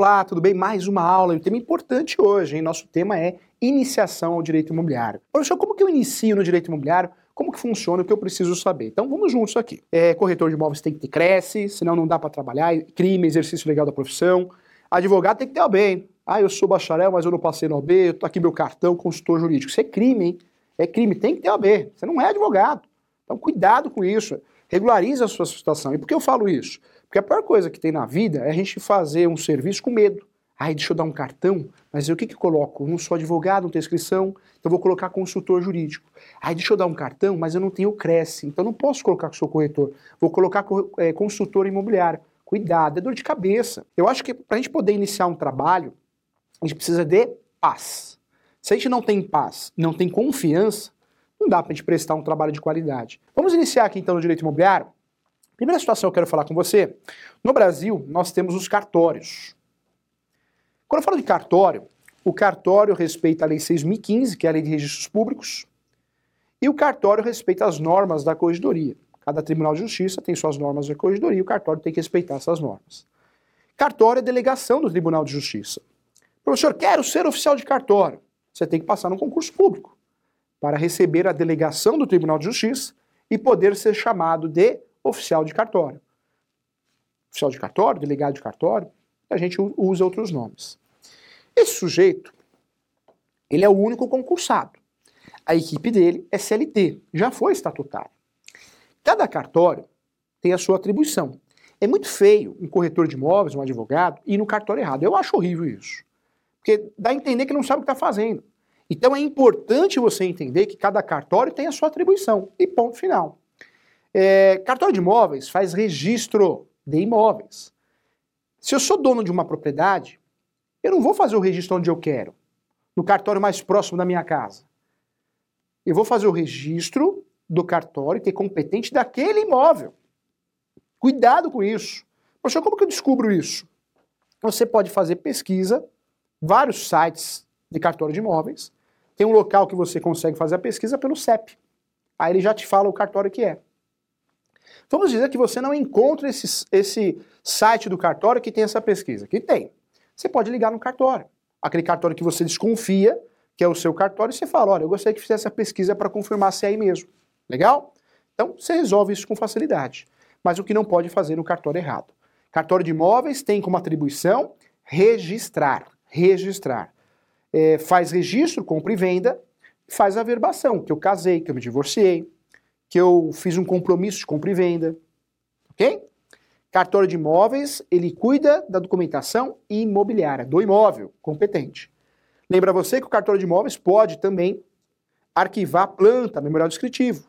Olá, tudo bem? Mais uma aula. E um tema importante hoje, hein? Nosso tema é iniciação ao direito imobiliário. Professor, como que eu inicio no direito imobiliário? Como que funciona? O que eu preciso saber? Então vamos juntos aqui. É, corretor de imóveis tem que ter cresce, senão não dá para trabalhar. Crime, exercício legal da profissão. Advogado tem que ter OB, hein? Ah, eu sou bacharel, mas eu não passei no OB, eu tô aqui meu cartão, consultor jurídico. Isso é crime, hein? É crime, tem que ter OB. Você não é advogado. Então cuidado com isso. Regularize a sua situação. E por que eu falo isso? Porque a pior coisa que tem na vida é a gente fazer um serviço com medo. Ai, deixa eu dar um cartão, mas o que que eu coloco? Eu não sou advogado, não tenho inscrição, então vou colocar consultor jurídico. Ai, deixa eu dar um cartão, mas eu não tenho Cresce, então não posso colocar que sou corretor. Vou colocar é, consultor imobiliário. Cuidado, é dor de cabeça. Eu acho que para a gente poder iniciar um trabalho, a gente precisa de paz. Se a gente não tem paz, não tem confiança, não dá para a gente prestar um trabalho de qualidade. Vamos iniciar aqui então no direito imobiliário? Primeira situação que eu quero falar com você. No Brasil, nós temos os cartórios. Quando eu falo de cartório, o cartório respeita a Lei 6.015, que é a Lei de Registros Públicos, e o cartório respeita as normas da corregedoria. Cada Tribunal de Justiça tem suas normas da corregedoria e o cartório tem que respeitar essas normas. Cartório é delegação do Tribunal de Justiça. Professor, quero ser oficial de cartório. Você tem que passar no concurso público para receber a delegação do Tribunal de Justiça e poder ser chamado de oficial de cartório. Oficial de cartório, delegado de cartório, a gente usa outros nomes. Esse sujeito, ele é o único concursado. A equipe dele é CLT, já foi estatutário. Cada cartório tem a sua atribuição. É muito feio um corretor de imóveis, um advogado, ir no cartório errado. Eu acho horrível isso. Porque dá a entender que não sabe o que está fazendo. Então é importante você entender que cada cartório tem a sua atribuição. E ponto final. É, cartório de imóveis faz registro de imóveis. Se eu sou dono de uma propriedade, eu não vou fazer o registro onde eu quero, no cartório mais próximo da minha casa. Eu vou fazer o registro do cartório que é competente daquele imóvel. Cuidado com isso. Poxa, como que eu descubro isso? Você pode fazer pesquisa, vários sites de cartório de imóveis. Tem um local que você consegue fazer a pesquisa pelo CEP. Aí ele já te fala o cartório que é. Vamos dizer que você não encontra esse, esse site do cartório que tem essa pesquisa. Que tem. Você pode ligar no cartório. Aquele cartório que você desconfia, que é o seu cartório, e você fala: olha, eu gostaria que fizesse essa pesquisa para confirmar se é aí mesmo. Legal? Então você resolve isso com facilidade. Mas o que não pode fazer no cartório errado. Cartório de imóveis tem como atribuição registrar. Registrar. É, faz registro, compra e venda, faz a verbação, que eu casei, que eu me divorciei, que eu fiz um compromisso de compra e venda, ok? Cartório de imóveis, ele cuida da documentação imobiliária, do imóvel competente. Lembra você que o cartório de imóveis pode também arquivar planta, memorial descritivo.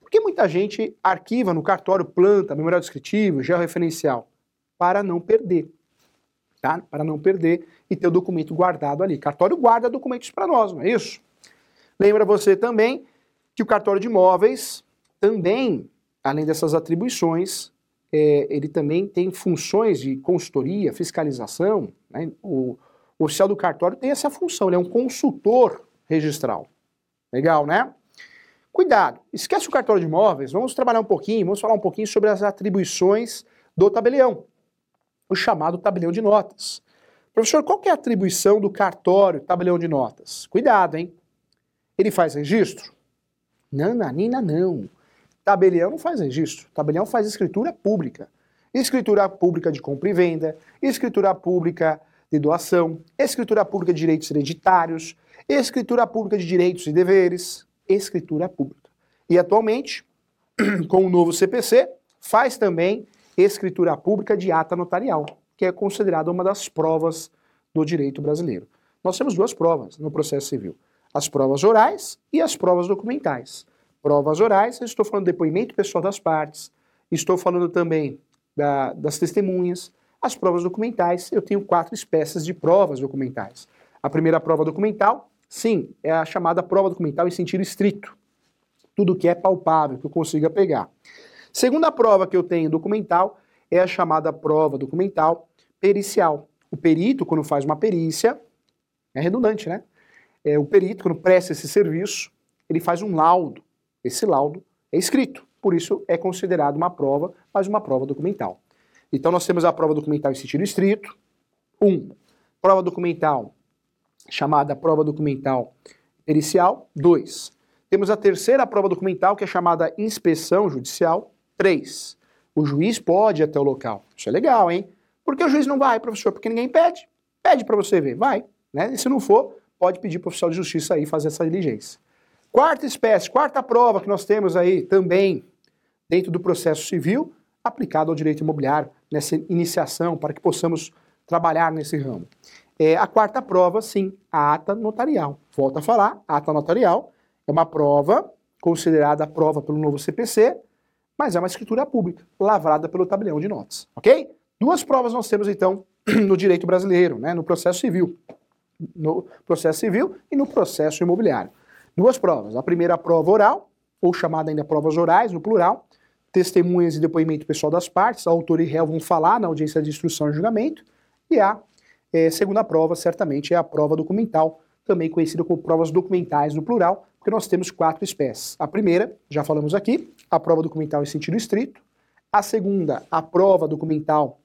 Por que muita gente arquiva no cartório planta, memorial descritivo, georreferencial? Para não perder. Tá? Para não perder e ter o documento guardado ali. Cartório guarda documentos para nós, não é isso? Lembra você também que o cartório de imóveis também, além dessas atribuições, é, ele também tem funções de consultoria, fiscalização. Né? O, o oficial do cartório tem essa função, ele é um consultor registral. Legal, né? Cuidado, esquece o cartório de imóveis, vamos trabalhar um pouquinho, vamos falar um pouquinho sobre as atribuições do tabelião, o chamado tabelião de notas. Professor, qual é a atribuição do cartório tabelião de notas? Cuidado, hein? Ele faz registro? Nananina não. Tabelião não faz registro, tabelião faz escritura pública. Escritura pública de compra e venda, escritura pública de doação, escritura pública de direitos hereditários, escritura pública de direitos e deveres, escritura pública. E atualmente, com o novo CPC, faz também escritura pública de ata notarial, que é considerada uma das provas do direito brasileiro. Nós temos duas provas no processo civil: as provas orais e as provas documentais. Provas orais, estou falando do depoimento pessoal das partes, estou falando também da, das testemunhas. As provas documentais, eu tenho quatro espécies de provas documentais. A primeira prova documental, sim, é a chamada prova documental em sentido estrito. Tudo que é palpável, que eu consiga pegar. Segunda prova que eu tenho documental é a chamada prova documental pericial. O perito, quando faz uma perícia, é redundante, né? É, o perito, quando presta esse serviço, ele faz um laudo esse laudo é escrito, por isso é considerado uma prova, mas uma prova documental. Então nós temos a prova documental em sentido estrito, Um, prova documental, chamada prova documental pericial. Dois, temos a terceira prova documental, que é chamada inspeção judicial. Três, o juiz pode ir até o local. Isso é legal, hein? Por que o juiz não vai, professor? Porque ninguém pede. Pede para você ver, vai. Né? E se não for, pode pedir para o oficial de justiça aí fazer essa diligência. Quarta espécie, quarta prova que nós temos aí também dentro do processo civil, aplicado ao direito imobiliário, nessa iniciação, para que possamos trabalhar nesse ramo. É, a quarta prova, sim, a ata notarial. Volto a falar, a ata notarial é uma prova considerada prova pelo novo CPC, mas é uma escritura pública, lavrada pelo tabelião de notas, ok? Duas provas nós temos, então, no direito brasileiro, né, no processo civil. No processo civil e no processo imobiliário. Duas provas. A primeira a prova oral, ou chamada ainda provas orais, no plural, testemunhas e depoimento pessoal das partes, autor e réu vão falar na audiência de instrução e julgamento, e a é, segunda prova, certamente, é a prova documental, também conhecida como provas documentais no plural, porque nós temos quatro espécies. A primeira, já falamos aqui, a prova documental em sentido estrito. A segunda, a prova documental,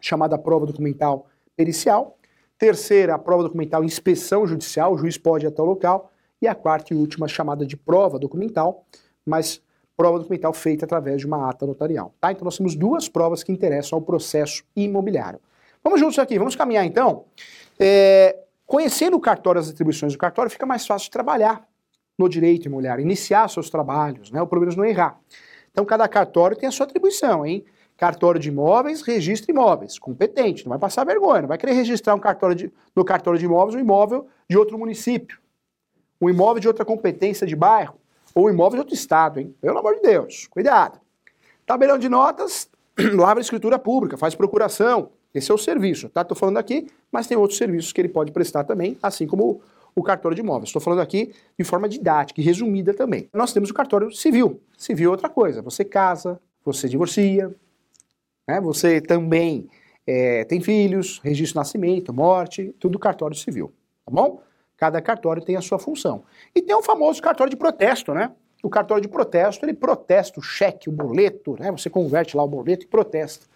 chamada prova documental pericial. Terceira, a prova documental inspeção judicial, o juiz pode ir até o local. E a quarta e última, chamada de prova documental, mas prova documental feita através de uma ata notarial. Tá? Então nós temos duas provas que interessam ao processo imobiliário. Vamos juntos aqui, vamos caminhar então. É, conhecendo o cartório, as atribuições do cartório, fica mais fácil trabalhar no direito imobiliário, iniciar seus trabalhos, né? O problema é não errar. Então cada cartório tem a sua atribuição, hein? Cartório de imóveis, registra imóveis, competente, não vai passar vergonha, não vai querer registrar um cartório de, no cartório de imóveis um imóvel de outro município, um imóvel de outra competência de bairro, ou um imóvel de outro estado, hein? Pelo amor de Deus, cuidado. Tabelão de notas, lavra escritura pública, faz procuração, esse é o serviço, tá? Estou falando aqui, mas tem outros serviços que ele pode prestar também, assim como o cartório de imóveis. Estou falando aqui de forma didática e resumida também. Nós temos o cartório civil. Civil é outra coisa. Você casa, você divorcia, né? você também é, tem filhos, registro de nascimento, morte, tudo cartório civil, tá bom? Cada cartório tem a sua função. E tem o famoso cartório de protesto, né? O cartório de protesto, ele protesta o cheque, o boleto, né? Você converte lá o boleto e protesta.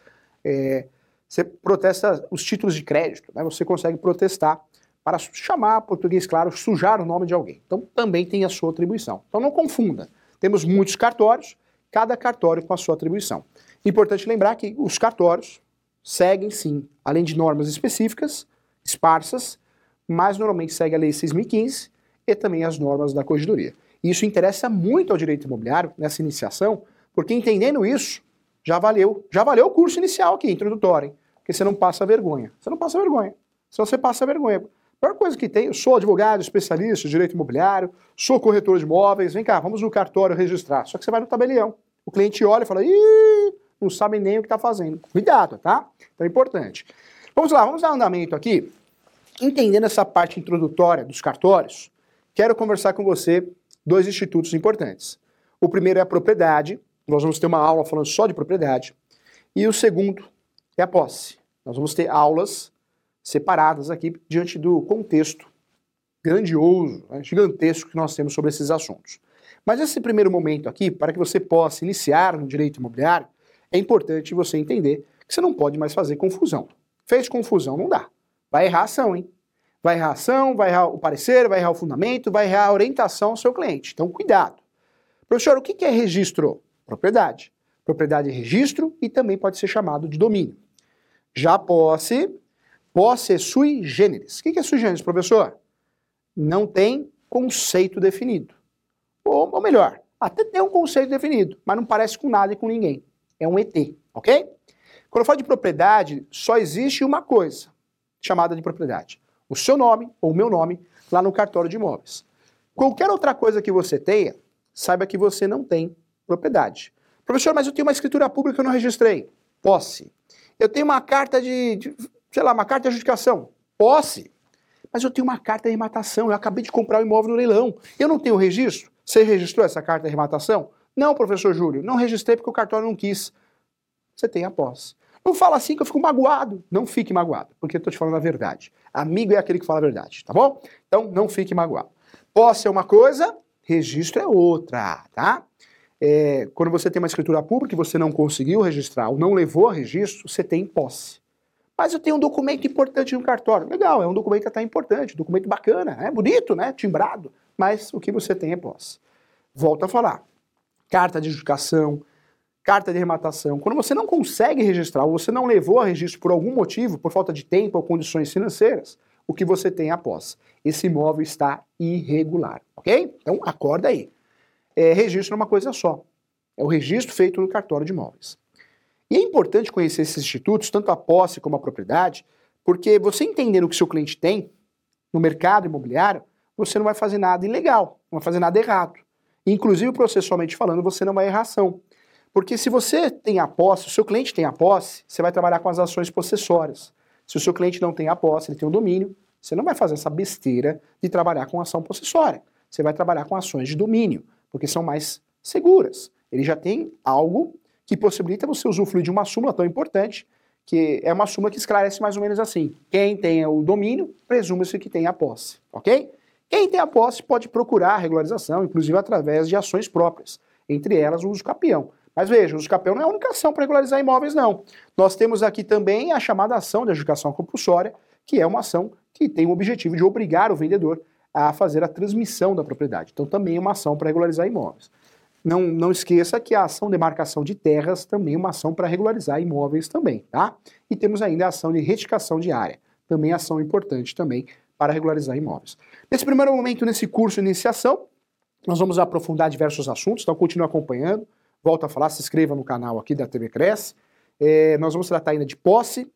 É, você protesta os títulos de crédito, né? Você consegue protestar para chamar, português claro, sujar o nome de alguém. Então também tem a sua atribuição. Então não confunda. Temos muitos cartórios, cada cartório com a sua atribuição. Importante lembrar que os cartórios seguem sim, além de normas específicas, esparsas, mas normalmente segue a Lei 6.015 e também as normas da Corregedoria. Isso interessa muito ao direito imobiliário nessa iniciação, porque entendendo isso, já valeu, já valeu o curso inicial aqui, introdutório, hein? porque você não passa vergonha. Você não passa vergonha. Senão você passa vergonha. A pior coisa que tem, eu sou advogado, especialista em direito imobiliário, sou corretor de imóveis, vem cá, vamos no cartório registrar. Só que você vai no tabelião. O cliente olha e fala, ih, não sabe nem o que está fazendo. Cuidado, tá? Então é importante. Vamos lá, vamos dar andamento aqui. Entendendo essa parte introdutória dos cartórios, quero conversar com você dois institutos importantes. O primeiro é a propriedade, nós vamos ter uma aula falando só de propriedade. E o segundo é a posse. Nós vamos ter aulas separadas aqui diante do contexto grandioso, né, gigantesco que nós temos sobre esses assuntos. Mas esse primeiro momento aqui, para que você possa iniciar no direito imobiliário, é importante você entender que você não pode mais fazer confusão. Fez confusão, não dá. Vai errar a ação, hein? Vai errar a ação, vai errar o parecer, vai errar o fundamento, vai errar a orientação ao seu cliente. Então, cuidado. Professor, o que é registro? Propriedade. Propriedade é registro e também pode ser chamado de domínio. Já posse Posse é sui generis. O que é sui generis, professor? Não tem conceito definido. Ou, ou melhor, até tem um conceito definido, mas não parece com nada e com ninguém. É um ET, ok? Quando eu falo de propriedade, só existe uma coisa chamada de propriedade. O seu nome ou o meu nome lá no cartório de imóveis. Qualquer outra coisa que você tenha, saiba que você não tem propriedade. Professor, mas eu tenho uma escritura pública que eu não registrei. Posse. Eu tenho uma carta de, de sei lá, uma carta de adjudicação, posse. Mas eu tenho uma carta de arrematação, eu acabei de comprar o um imóvel no leilão. Eu não tenho registro? Você registrou essa carta de arrematação? Não, professor Júlio, não registrei porque o cartório não quis. Você tem a posse. Não fala assim que eu fico magoado. Não fique magoado, porque eu estou te falando a verdade. Amigo é aquele que fala a verdade, tá bom? Então, não fique magoado. Posse é uma coisa, registro é outra, tá? É, quando você tem uma escritura pública e você não conseguiu registrar ou não levou a registro, você tem posse. Mas eu tenho um documento importante no cartório. Legal, é um documento até importante, documento bacana, é bonito, né? Timbrado. Mas o que você tem é posse. Volto a falar. Carta de adjudicação, carta de rematação. Quando você não consegue registrar, ou você não levou a registro por algum motivo, por falta de tempo ou condições financeiras, o que você tem a posse. Esse imóvel está irregular, ok? Então acorda aí. É, registro é uma coisa só. É o registro feito no cartório de imóveis. E é importante conhecer esses institutos, tanto a posse como a propriedade, porque você entendendo o que seu cliente tem no mercado imobiliário, você não vai fazer nada ilegal, não vai fazer nada errado. Inclusive, processualmente falando, você não vai errar ação. Porque se você tem a posse, o seu cliente tem a posse, você vai trabalhar com as ações possessórias. Se o seu cliente não tem a posse, ele tem o domínio, você não vai fazer essa besteira de trabalhar com ação possessória. Você vai trabalhar com ações de domínio, porque são mais seguras. Ele já tem algo que possibilita você usufruir de uma súmula tão importante, que é uma súmula que esclarece mais ou menos assim: quem tem o domínio, presume-se que tem a posse, ok? Quem tem a posse pode procurar a regularização, inclusive através de ações próprias, entre elas o uso capião. Mas veja, o capião não é a única ação para regularizar imóveis, não. Nós temos aqui também a chamada ação de adjudicação compulsória, que é uma ação que tem o objetivo de obrigar o vendedor a fazer a transmissão da propriedade. Então também é uma ação para regularizar imóveis. Não, não esqueça que a ação de marcação de terras também é uma ação para regularizar imóveis também, tá? E temos ainda a ação de retificação de área, também ação importante também para regularizar imóveis. Nesse primeiro momento, nesse curso de iniciação, nós vamos aprofundar diversos assuntos, então continue acompanhando, volta a falar, se inscreva no canal aqui da TV Cresce. É, nós vamos tratar ainda de posse,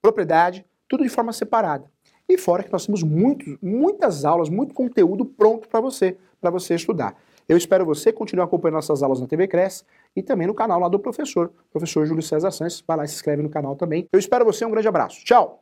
propriedade, tudo de forma separada. E fora que nós temos muito, muitas aulas, muito conteúdo pronto para você, para você estudar. Eu espero você continuar acompanhando nossas aulas na TV Cresce e também no canal lá do professor, professor Júlio César Santos. Vai lá se inscreve no canal também. Eu espero você, um grande abraço. Tchau!